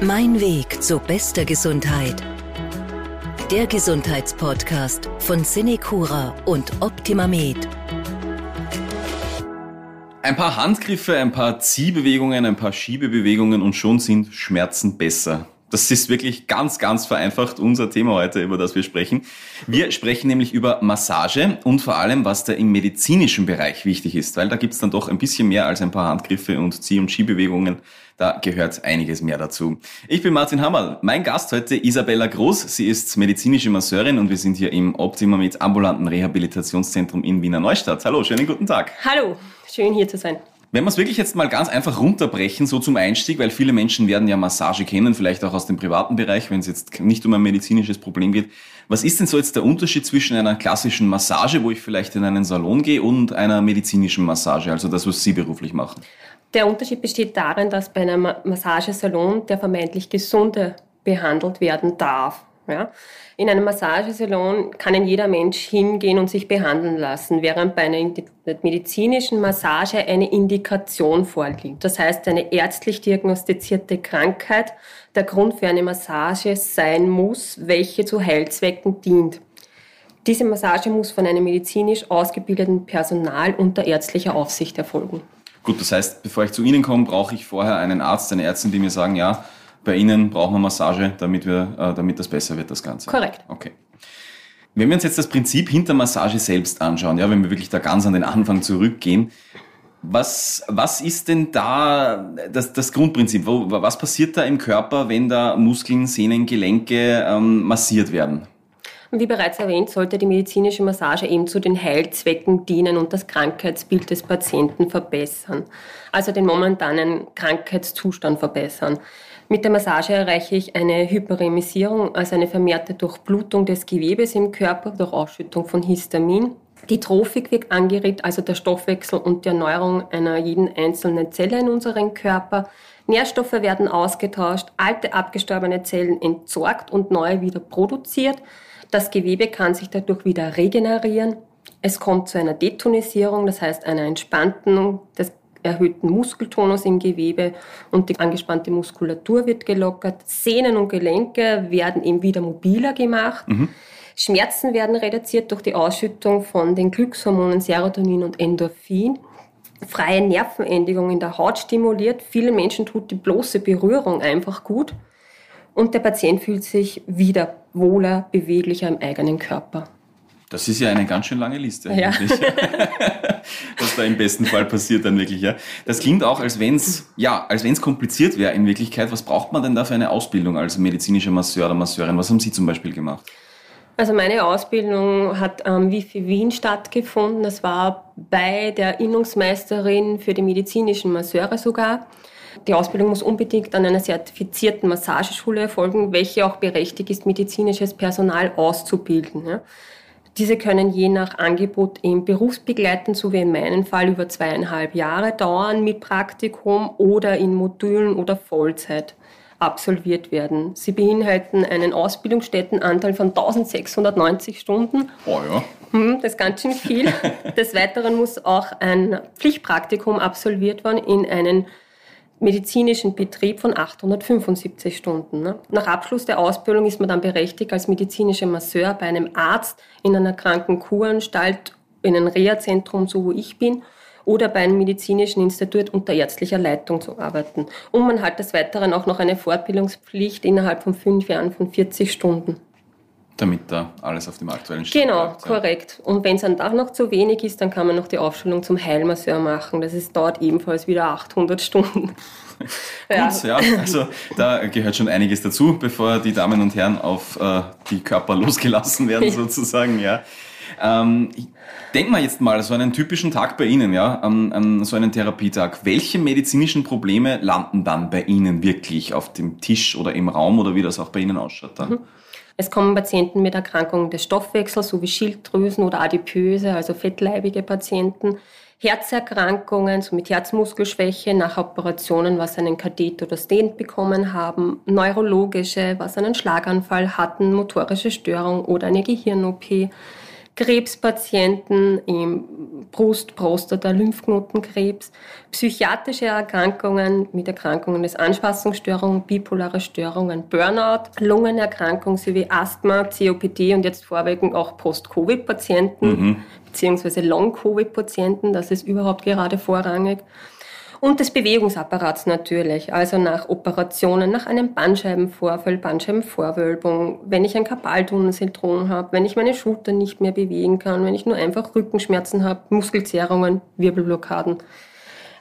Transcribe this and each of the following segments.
Mein Weg zu bester Gesundheit. Der Gesundheitspodcast von Cinecura und OptimaMed. Ein paar Handgriffe, ein paar Ziehbewegungen, ein paar Schiebebewegungen und schon sind Schmerzen besser. Das ist wirklich ganz, ganz vereinfacht unser Thema heute, über das wir sprechen. Wir sprechen nämlich über Massage und vor allem, was da im medizinischen Bereich wichtig ist, weil da gibt's dann doch ein bisschen mehr als ein paar Handgriffe und Zieh- und Schiebewegungen. Da gehört einiges mehr dazu. Ich bin Martin Hammerl. Mein Gast heute Isabella Groß. Sie ist medizinische Masseurin und wir sind hier im Optima mit ambulanten Rehabilitationszentrum in Wiener Neustadt. Hallo, schönen guten Tag. Hallo, schön hier zu sein. Wenn wir es wirklich jetzt mal ganz einfach runterbrechen, so zum Einstieg, weil viele Menschen werden ja Massage kennen, vielleicht auch aus dem privaten Bereich, wenn es jetzt nicht um ein medizinisches Problem geht. Was ist denn so jetzt der Unterschied zwischen einer klassischen Massage, wo ich vielleicht in einen Salon gehe, und einer medizinischen Massage, also das, was Sie beruflich machen? Der Unterschied besteht darin, dass bei einem Massagesalon der vermeintlich Gesunde behandelt werden darf. Ja? In einem Massagesalon kann jeder Mensch hingehen und sich behandeln lassen, während bei einer medizinischen Massage eine Indikation vorliegt. Das heißt, eine ärztlich diagnostizierte Krankheit der Grund für eine Massage sein muss, welche zu Heilzwecken dient. Diese Massage muss von einem medizinisch ausgebildeten Personal unter ärztlicher Aufsicht erfolgen. Gut, das heißt, bevor ich zu Ihnen komme, brauche ich vorher einen Arzt, eine Ärztin, die mir sagen, ja, bei Ihnen brauchen wir Massage, damit, wir, äh, damit das besser wird, das Ganze. Korrekt. Okay. Wenn wir uns jetzt das Prinzip hinter Massage selbst anschauen, ja, wenn wir wirklich da ganz an den Anfang zurückgehen, was, was ist denn da das, das Grundprinzip? Wo, was passiert da im Körper, wenn da Muskeln, Sehnen, Gelenke ähm, massiert werden? Wie bereits erwähnt, sollte die medizinische Massage eben zu den Heilzwecken dienen und das Krankheitsbild des Patienten verbessern. Also den momentanen Krankheitszustand verbessern. Mit der Massage erreiche ich eine Hyperemisierung, also eine vermehrte Durchblutung des Gewebes im Körper durch Ausschüttung von Histamin. Die Trophik wird angeregt, also der Stoffwechsel und die Erneuerung einer jeden einzelnen Zelle in unserem Körper. Nährstoffe werden ausgetauscht, alte abgestorbene Zellen entsorgt und neue wieder produziert. Das Gewebe kann sich dadurch wieder regenerieren. Es kommt zu einer Detonisierung, das heißt einer entspannten des erhöhten Muskeltonus im Gewebe und die angespannte Muskulatur wird gelockert. Sehnen und Gelenke werden eben wieder mobiler gemacht. Mhm. Schmerzen werden reduziert durch die Ausschüttung von den Glückshormonen Serotonin und Endorphin. Freie Nervenendigung in der Haut stimuliert. Vielen Menschen tut die bloße Berührung einfach gut. Und der Patient fühlt sich wieder wohler, beweglicher im eigenen Körper. Das ist ja eine ganz schön lange Liste. Ja. Was da im besten Fall passiert dann wirklich, ja. Das klingt auch, als wenn es, ja, als wenn es kompliziert wäre in Wirklichkeit. Was braucht man denn da für eine Ausbildung als medizinischer Masseur oder Masseurin? Was haben Sie zum Beispiel gemacht? Also meine Ausbildung hat am WIFI Wien stattgefunden. Das war bei der Innungsmeisterin für die medizinischen Masseure sogar. Die Ausbildung muss unbedingt an einer zertifizierten Massageschule erfolgen, welche auch berechtigt ist, medizinisches Personal auszubilden. Diese können je nach Angebot im berufsbegleitend, so wie in meinem Fall, über zweieinhalb Jahre dauern mit Praktikum oder in Modulen oder Vollzeit absolviert werden. Sie beinhalten einen Ausbildungsstättenanteil von 1690 Stunden. Oh ja. Hm, das ist ganz schön viel. Des Weiteren muss auch ein Pflichtpraktikum absolviert werden in einen medizinischen Betrieb von 875 Stunden. Ne? Nach Abschluss der Ausbildung ist man dann berechtigt, als medizinischer Masseur bei einem Arzt in einer Krankenkuranstalt, in einem Reha-Zentrum, so wo ich bin, oder bei einem medizinischen Institut unter ärztlicher Leitung zu arbeiten. Und man hat des Weiteren auch noch eine Fortbildungspflicht innerhalb von fünf Jahren von 40 Stunden damit da alles auf dem aktuellen Stand Genau, bleibt, ja. korrekt. Und wenn es dann auch noch zu wenig ist, dann kann man noch die Aufschulung zum Heilmasseur machen. Das ist, dauert ebenfalls wieder 800 Stunden. ja. Gut, ja, also da gehört schon einiges dazu, bevor die Damen und Herren auf äh, die Körper losgelassen werden, sozusagen, ja. Ähm, ich denke mal jetzt mal so einen typischen Tag bei Ihnen, ja, an, an so einen Therapietag. Welche medizinischen Probleme landen dann bei Ihnen wirklich auf dem Tisch oder im Raum oder wie das auch bei Ihnen ausschaut dann? Mhm. Es kommen Patienten mit Erkrankungen des Stoffwechsels sowie Schilddrüsen oder adipöse, also fettleibige Patienten. Herzerkrankungen, so mit Herzmuskelschwäche nach Operationen, was einen Katheter oder Stent bekommen haben, neurologische, was einen Schlaganfall hatten, motorische Störung oder eine Gehirn-OP, Krebspatienten, im Brust, Prostata, Lymphknotenkrebs, psychiatrische Erkrankungen mit Erkrankungen des Anpassungsstörungen, bipolare Störungen, Burnout, Lungenerkrankungen sowie Asthma, COPD und jetzt vorwiegend auch Post-Covid-Patienten mhm. beziehungsweise Long-Covid-Patienten, das ist überhaupt gerade vorrangig und des Bewegungsapparats natürlich, also nach Operationen, nach einem Bandscheibenvorfall, Bandscheibenvorwölbung, wenn ich ein Karpaltunnelsyndrom habe, wenn ich meine Schulter nicht mehr bewegen kann, wenn ich nur einfach Rückenschmerzen habe, Muskelzerrungen, Wirbelblockaden.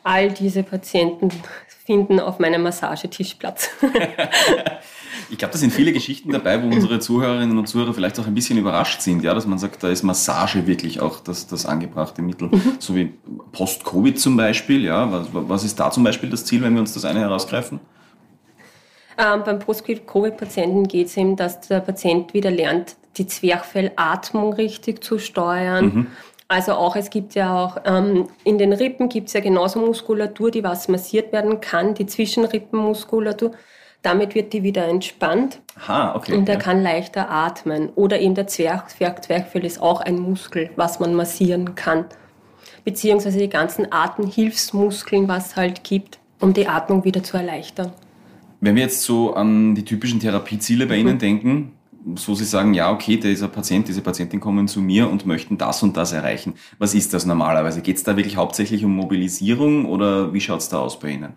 All diese Patienten finden auf meinem Massagetisch Platz. Ich glaube, da sind viele Geschichten dabei, wo unsere Zuhörerinnen und Zuhörer vielleicht auch ein bisschen überrascht sind, ja, dass man sagt, da ist Massage wirklich auch das, das angebrachte Mittel. Mhm. So wie Post-Covid zum Beispiel, ja. Was, was ist da zum Beispiel das Ziel, wenn wir uns das eine herausgreifen? Ähm, beim Post-Covid-Patienten geht es eben, dass der Patient wieder lernt, die Zwerchfellatmung richtig zu steuern. Mhm. Also auch, es gibt ja auch, ähm, in den Rippen gibt es ja genauso Muskulatur, die was massiert werden kann, die Zwischenrippenmuskulatur. Damit wird die wieder entspannt. Aha, okay. Und er ja. kann leichter atmen. Oder eben der Zwerg, Zwerg, Zwerchfell ist auch ein Muskel, was man massieren kann. Beziehungsweise die ganzen Atemhilfsmuskeln, was es halt gibt, um die Atmung wieder zu erleichtern. Wenn wir jetzt so an die typischen Therapieziele bei Ihnen mhm. denken, so Sie sagen, ja, okay, dieser Patient, diese Patientin kommen zu mir und möchten das und das erreichen. Was ist das normalerweise? Geht es da wirklich hauptsächlich um Mobilisierung oder wie schaut es da aus bei Ihnen?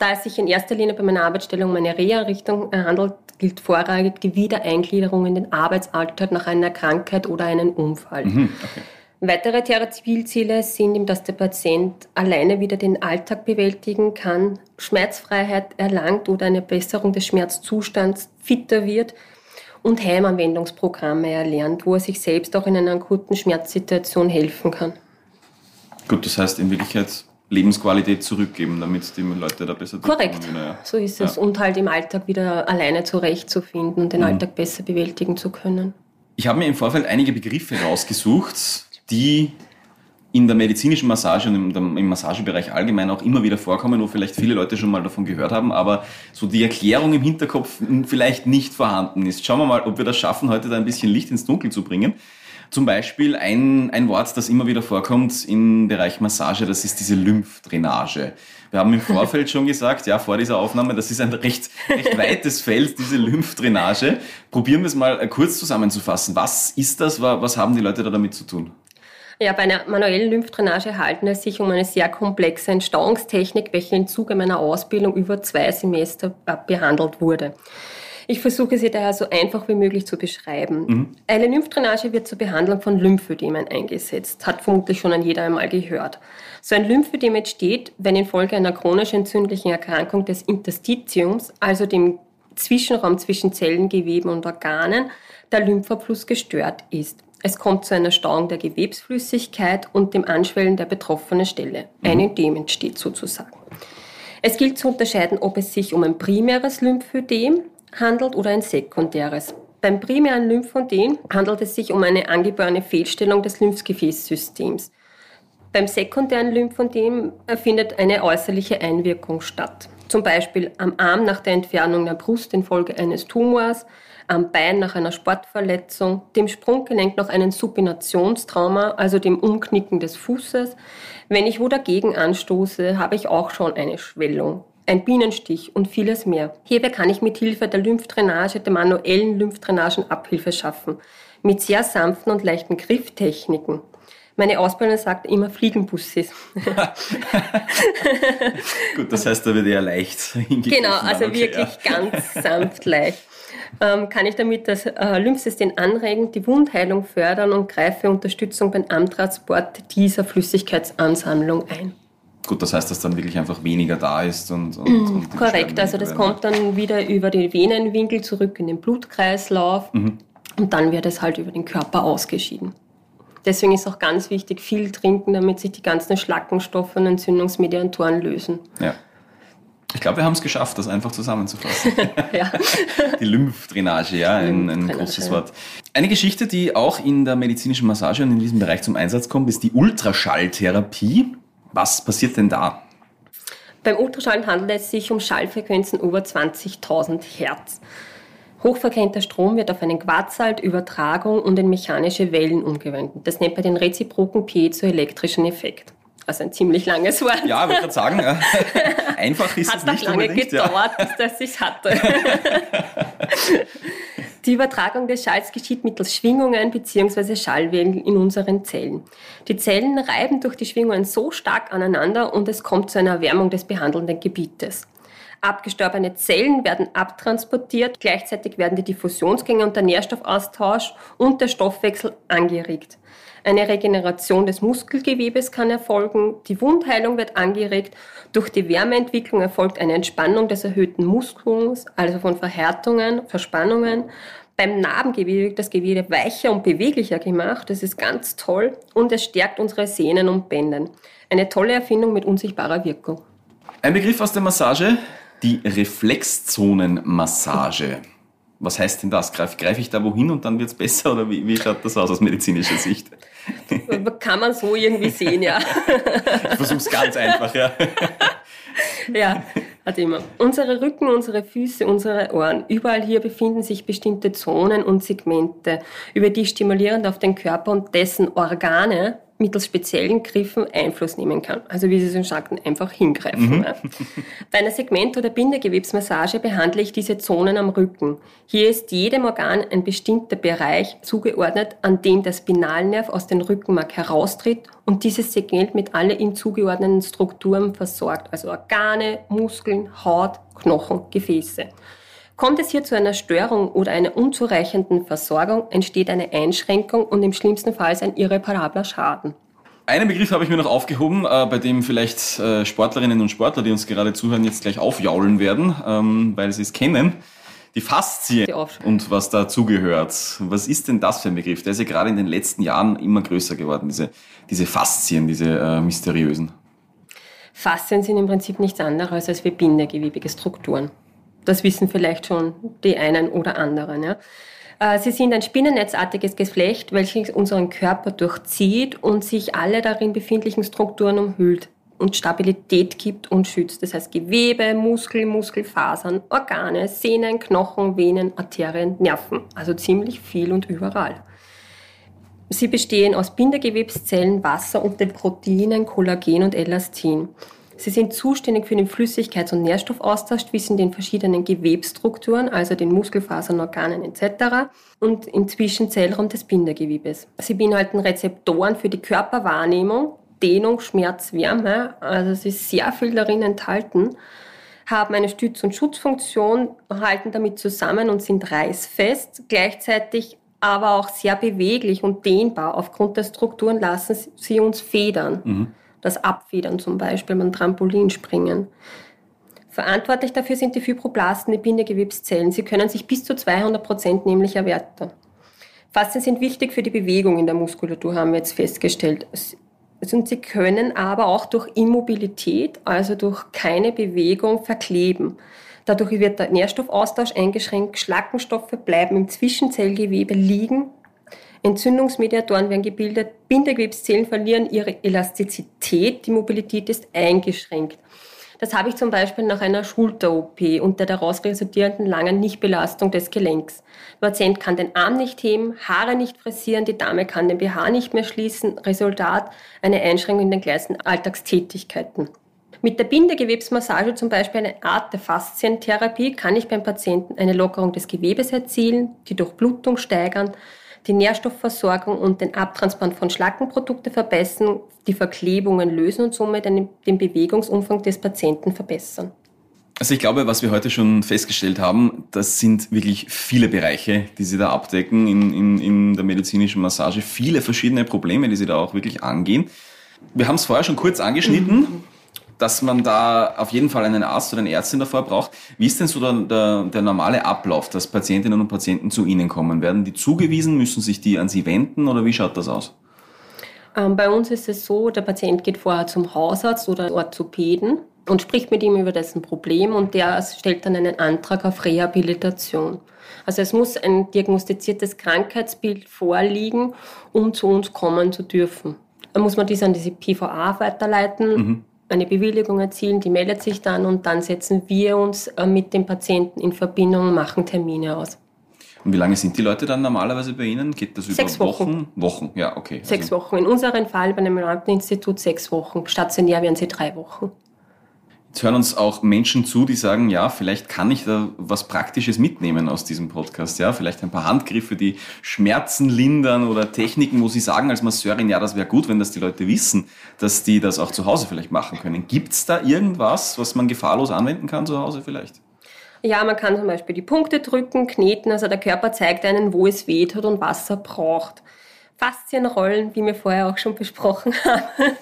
Da es sich in erster Linie bei meiner Arbeitsstelle um eine Reha-Richtung handelt, gilt vorrangig die Wiedereingliederung in den Arbeitsalltag nach einer Krankheit oder einem Unfall. Mhm, okay. Weitere Therapieziele sind, dass der Patient alleine wieder den Alltag bewältigen kann, Schmerzfreiheit erlangt oder eine Besserung des Schmerzzustands fitter wird und Heimanwendungsprogramme erlernt, wo er sich selbst auch in einer akuten Schmerzsituation helfen kann. Gut, das heißt in Wirklichkeit Lebensqualität zurückgeben, damit die Leute da besser Korrekt, ja. so ist es. Ja. Und halt im Alltag wieder alleine zurechtzufinden und den mhm. Alltag besser bewältigen zu können. Ich habe mir im Vorfeld einige Begriffe rausgesucht, die in der medizinischen Massage und im, Massagebereich allgemein auch immer wieder vorkommen, wo vielleicht viele Leute schon mal davon gehört haben, aber so die Erklärung im Hinterkopf vielleicht nicht vorhanden ist. Schauen wir mal, ob wir das schaffen, heute da ein bisschen Licht ins Dunkel zu bringen. Zum Beispiel ein, ein Wort, das immer wieder vorkommt im Bereich Massage, das ist diese Lymphdrainage. Wir haben im Vorfeld schon gesagt, ja, vor dieser Aufnahme, das ist ein recht, recht weites Feld, diese Lymphdrainage. Probieren wir es mal kurz zusammenzufassen. Was ist das? Was haben die Leute da damit zu tun? Ja, bei einer manuellen Lymphdrainage handelt es sich um eine sehr komplexe Entstauungstechnik, welche im Zuge meiner Ausbildung über zwei Semester behandelt wurde. Ich versuche sie daher so einfach wie möglich zu beschreiben. Mhm. Eine Lymphdrainage wird zur Behandlung von Lymphödemen eingesetzt, hat vermutlich schon an jeder einmal gehört. So ein Lymphödem entsteht, wenn infolge einer chronisch entzündlichen Erkrankung des Interstitiums, also dem Zwischenraum zwischen Zellen, Geweben und Organen, der Lymphfluss gestört ist. Es kommt zu einer Stauung der Gewebsflüssigkeit und dem Anschwellen der betroffenen Stelle. Ein mhm. Ödem entsteht sozusagen. Es gilt zu unterscheiden, ob es sich um ein primäres Lymphödem, handelt oder ein sekundäres. Beim primären Lymphödem handelt es sich um eine angeborene Fehlstellung des Lymphgefäßsystems. Beim sekundären Lymphödem findet eine äußerliche Einwirkung statt. Zum Beispiel am Arm nach der Entfernung der Brust infolge eines Tumors, am Bein nach einer Sportverletzung, dem Sprunggelenk nach einem Supinationstrauma, also dem Umknicken des Fußes. Wenn ich wo dagegen anstoße, habe ich auch schon eine Schwellung ein Bienenstich und vieles mehr. Hierbei kann ich mit Hilfe der Lymphdrainage, der manuellen Lymphdrainagen Abhilfe schaffen. Mit sehr sanften und leichten Grifftechniken. Meine Ausbildung sagt immer Fliegenbussis. Gut, das heißt, da wird eher leicht Genau, also okay, wirklich ja. ganz sanft leicht. Ähm, kann ich damit das äh, Lymphsystem anregen, die Wundheilung fördern und greife Unterstützung beim Antransport dieser Flüssigkeitsansammlung ein. Gut, das heißt, dass dann wirklich einfach weniger da ist und, und, mhm, und korrekt. Also das kommt dann wieder über die Venenwinkel zurück in den Blutkreislauf mhm. und dann wird es halt über den Körper ausgeschieden. Deswegen ist auch ganz wichtig, viel trinken, damit sich die ganzen Schlackenstoffe und Entzündungsmediatoren lösen. Ja. Ich glaube, wir haben es geschafft, das einfach zusammenzufassen. ja. Die Lymphdrainage, ja, ein, ein großes Wort. Eine Geschichte, die auch in der medizinischen Massage und in diesem Bereich zum Einsatz kommt, ist die Ultraschalltherapie. Was passiert denn da? Beim Ultraschall handelt es sich um Schallfrequenzen über 20.000 Hertz. Hochfrequenter Strom wird auf einen Quarzsalt, Übertragung und in mechanische Wellen umgewandelt. Das nennt man den reziproken piezoelektrischen Effekt. Also ein ziemlich langes Wort. Ja, würde gerade sagen, einfach ist Hat es nicht auch lange gedauert, Ja. bis das ich hatte. Die Übertragung des Schalls geschieht mittels Schwingungen bzw. Schallwellen in unseren Zellen. Die Zellen reiben durch die Schwingungen so stark aneinander und es kommt zu einer Erwärmung des behandelnden Gebietes. Abgestorbene Zellen werden abtransportiert, gleichzeitig werden die Diffusionsgänge und der Nährstoffaustausch und der Stoffwechsel angeregt. Eine Regeneration des Muskelgewebes kann erfolgen, die Wundheilung wird angeregt, durch die Wärmeentwicklung erfolgt eine Entspannung des erhöhten Muskels, also von Verhärtungen, Verspannungen. Beim Narbengewebe wird das Gewebe weicher und beweglicher gemacht, das ist ganz toll und es stärkt unsere Sehnen und Bänder. Eine tolle Erfindung mit unsichtbarer Wirkung. Ein Begriff aus der Massage, die Reflexzonenmassage. Was heißt denn das? Greife greif ich da wohin und dann wird's besser oder wie, wie schaut das aus aus medizinischer Sicht? Kann man so irgendwie sehen, ja. Ich versuch's ganz einfach, ja. Ja, hat immer. Unsere Rücken, unsere Füße, unsere Ohren, überall hier befinden sich bestimmte Zonen und Segmente, über die stimulierend auf den Körper und dessen Organe mittels speziellen Griffen Einfluss nehmen kann. Also wie Sie schon sagten, einfach hingreifen. Ja. Bei einer Segment- oder Bindegewebsmassage behandle ich diese Zonen am Rücken. Hier ist jedem Organ ein bestimmter Bereich zugeordnet, an dem der Spinalnerv aus dem Rückenmark heraustritt und dieses Segment mit alle ihm zugeordneten Strukturen versorgt, also Organe, Muskeln, Haut, Knochen, Gefäße. Kommt es hier zu einer Störung oder einer unzureichenden Versorgung, entsteht eine Einschränkung und im schlimmsten Fall ein irreparabler Schaden. Einen Begriff habe ich mir noch aufgehoben, äh, bei dem vielleicht äh, Sportlerinnen und Sportler, die uns gerade zuhören, jetzt gleich aufjaulen werden, ähm, weil sie es kennen. Die Faszien Die und was dazugehört. Was ist denn das für ein Begriff? Der ist ja gerade in den letzten Jahren immer größer geworden, diese, diese Faszien, diese äh, mysteriösen. Faszien sind im Prinzip nichts anderes als wie bindegewebige Strukturen. Das wissen vielleicht schon die einen oder anderen. Ja. Äh, Sie sind ein spinnennetzartiges Geflecht, welches unseren Körper durchzieht und sich alle darin befindlichen Strukturen umhüllt und Stabilität gibt und schützt. Das heißt Gewebe, Muskel, Muskelfasern, Organe, Sehnen, Knochen, Venen, Arterien, Nerven. Also ziemlich viel und überall. Sie bestehen aus Bindegewebszellen, Wasser und den Proteinen Kollagen und Elastin. Sie sind zuständig für den Flüssigkeits- und Nährstoffaustausch zwischen den verschiedenen Gewebsstrukturen, also den Muskelfasern, Organen etc. und im Zwischenzellraum des Bindegewebes. Sie beinhalten Rezeptoren für die Körperwahrnehmung, Dehnung, Schmerz, Wärme, also es ist sehr viel darin enthalten haben eine Stütz- und Schutzfunktion, halten damit zusammen und sind reißfest, gleichzeitig aber auch sehr beweglich und dehnbar. Aufgrund der Strukturen lassen sie uns federn. Das Abfedern zum Beispiel beim Trampolinspringen. Verantwortlich dafür sind die Fibroblasten, die Bindegewebszellen. Sie können sich bis zu 200 Prozent nämlich erweitern. Faszien sind wichtig für die Bewegung in der Muskulatur, haben wir jetzt festgestellt. Und sie können aber auch durch Immobilität, also durch keine Bewegung, verkleben. Dadurch wird der Nährstoffaustausch eingeschränkt, Schlackenstoffe bleiben im Zwischenzellgewebe liegen, Entzündungsmediatoren werden gebildet, Bindegewebszellen verlieren ihre Elastizität, die Mobilität ist eingeschränkt. Das habe ich zum Beispiel nach einer Schulter-OP und der daraus resultierenden langen Nichtbelastung des Gelenks. Der Patient kann den Arm nicht heben, Haare nicht frisieren, die Dame kann den BH nicht mehr schließen. Resultat eine Einschränkung in den gleichen Alltagstätigkeiten. Mit der Bindegewebsmassage, zum Beispiel eine Art der Faszientherapie, kann ich beim Patienten eine Lockerung des Gewebes erzielen, die Durchblutung steigern, die Nährstoffversorgung und den Abtransport von Schlackenprodukten verbessern, die Verklebungen lösen und somit den, den Bewegungsumfang des Patienten verbessern. Also ich glaube, was wir heute schon festgestellt haben, das sind wirklich viele Bereiche, die Sie da abdecken in, in, in der medizinischen Massage. Viele verschiedene Probleme, die Sie da auch wirklich angehen. Wir haben es vorher schon kurz angeschnitten, dass man da auf jeden Fall einen Arzt oder eine Ärztin davor braucht. Wie ist denn so der, der, der normale Ablauf, dass Patientinnen und Patienten zu Ihnen kommen? Werden die zugewiesen? Müssen sich die an Sie wenden oder wie schaut das aus? Ähm, bei uns ist es so, der Patient geht vorher zum Hausarzt oder Orthopäden und spricht mit ihm über dessen Problem und der stellt dann einen Antrag auf Rehabilitation. Also es muss ein diagnostiziertes Krankheitsbild vorliegen, um zu uns kommen zu dürfen. Dann muss man dies an diese PVA weiterleiten, Mhm. Eine Bewilligung erzielen, die meldet sich dann und dann setzen wir uns äh, mit dem Patienten in Verbindung und machen Termine aus. Und wie lange sind die Leute dann normalerweise bei Ihnen? Geht das über Sechs Wochen. Wochen? Wochen, ja, okay. Sechs Wochen. In unserem Fall bei dem Institut sechs Wochen. Stationär wären sie drei Wochen. Hören uns auch Menschen zu, die sagen, ja, vielleicht kann ich da was Praktisches mitnehmen aus diesem Podcast. Ja, vielleicht ein paar Handgriffe, die Schmerzen lindern oder Techniken, wo sie sagen als Masseurin, ja, das wäre gut, wenn das die Leute wissen, dass die das auch zu Hause vielleicht machen können. Gibt es da irgendwas, was man gefahrlos anwenden kann zu Hause vielleicht? Ja, man kann zum Beispiel die Punkte drücken, kneten, also der Körper zeigt einen, wo es weh tut und was er braucht. Faszienrollen, wie wir vorher auch schon besprochen haben.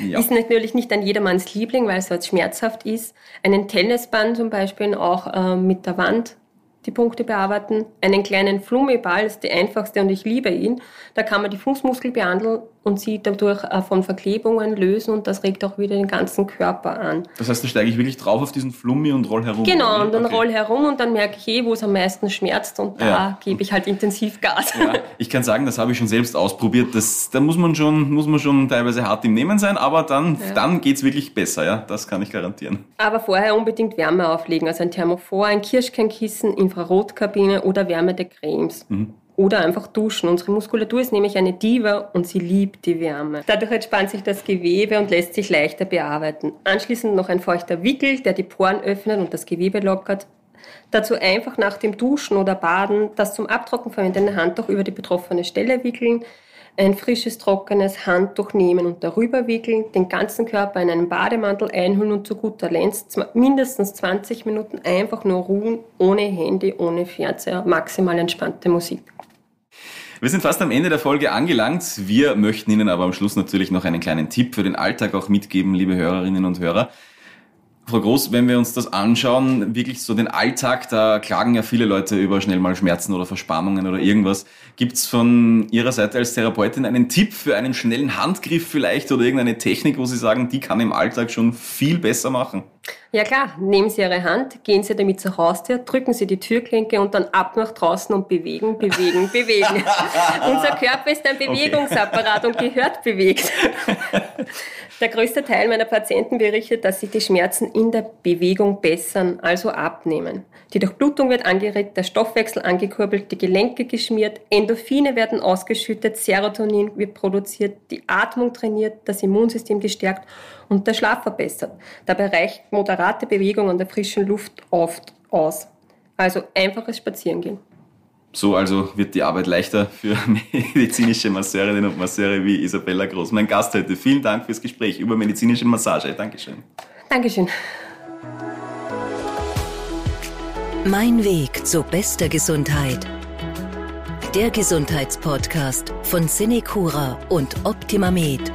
Ja. Ist natürlich nicht an jedermanns Liebling, weil es halt schmerzhaft ist. Einen Tennisband zum Beispiel auch äh, mit der Wand die Punkte bearbeiten. Einen kleinen Flummiball ist die einfachste und ich liebe ihn. Da kann man die Fußmuskel behandeln und sie dadurch von Verklebungen lösen und das regt auch wieder den ganzen Körper an. Das heißt, da steige ich wirklich drauf auf diesen Flummi und roll herum? Genau, und dann okay. roll herum und dann merke ich eh, wo es am meisten schmerzt und da ja. gebe ich halt intensiv Gas. Ja, ich kann sagen, das habe ich schon selbst ausprobiert. Das, da muss man schon, muss man schon teilweise hart im Nehmen sein, aber dann, ja. dann geht es wirklich besser, ja, das kann ich garantieren. Aber vorher unbedingt Wärme auflegen, also ein Thermophor, ein Kirschkernkissen, Infrarotkabine oder wärmende Cremes. Mhm oder einfach duschen. Unsere Muskulatur ist nämlich eine Diva und sie liebt die Wärme. Dadurch entspannt sich das Gewebe und lässt sich leichter bearbeiten. Anschließend noch ein feuchter Wickel, der die Poren öffnet und das Gewebe lockert. Dazu einfach nach dem Duschen oder Baden das zum Abtrocknen verwendete Handtuch über die betroffene Stelle wickeln, ein frisches, trockenes Handtuch nehmen und darüber wickeln, den ganzen Körper in einen Bademantel einhüllen und zu guter Letzt mindestens 20 Minuten einfach nur ruhen, ohne Handy, ohne Fernseher, maximal entspannte Musik. Wir sind fast am Ende der Folge angelangt. Wir möchten Ihnen aber am Schluss natürlich noch einen kleinen Tipp für den Alltag auch mitgeben, liebe Hörerinnen und Hörer. Frau Groß, wenn wir uns das anschauen, wirklich so den Alltag, da klagen ja viele Leute über schnell mal Schmerzen oder Verspannungen oder irgendwas. Gibt's von Ihrer Seite als Therapeutin einen Tipp für einen schnellen Handgriff vielleicht oder irgendeine Technik, wo Sie sagen, die kann im Alltag schon viel besser machen? Ja klar, nehmen Sie Ihre Hand, gehen Sie damit zur Haustür, drücken Sie die Türklinke und dann ab nach draußen und bewegen, bewegen, bewegen. Unser Körper ist ein Bewegungsapparat okay. und gehört bewegt. Der größte Teil meiner Patienten berichtet, dass sich die Schmerzen in der Bewegung bessern, also abnehmen. Die Durchblutung wird angeregt, der Stoffwechsel angekurbelt, die Gelenke geschmiert, Endorphine werden ausgeschüttet, Serotonin wird produziert, die Atmung trainiert, das Immunsystem gestärkt und der Schlaf verbessert. Dabei reicht moderate Bewegung an der frischen Luft oft aus. Also einfaches Spazierengehen. So also wird die Arbeit leichter für medizinische Masseurinnen und Masseure wie Isabella Groß. Mein Gast heute. Vielen Dank fürs Gespräch über medizinische Massage. Dankeschön. Dankeschön. Mein Weg zu bester Gesundheit. Der Gesundheitspodcast von Cinecura und Optimamed.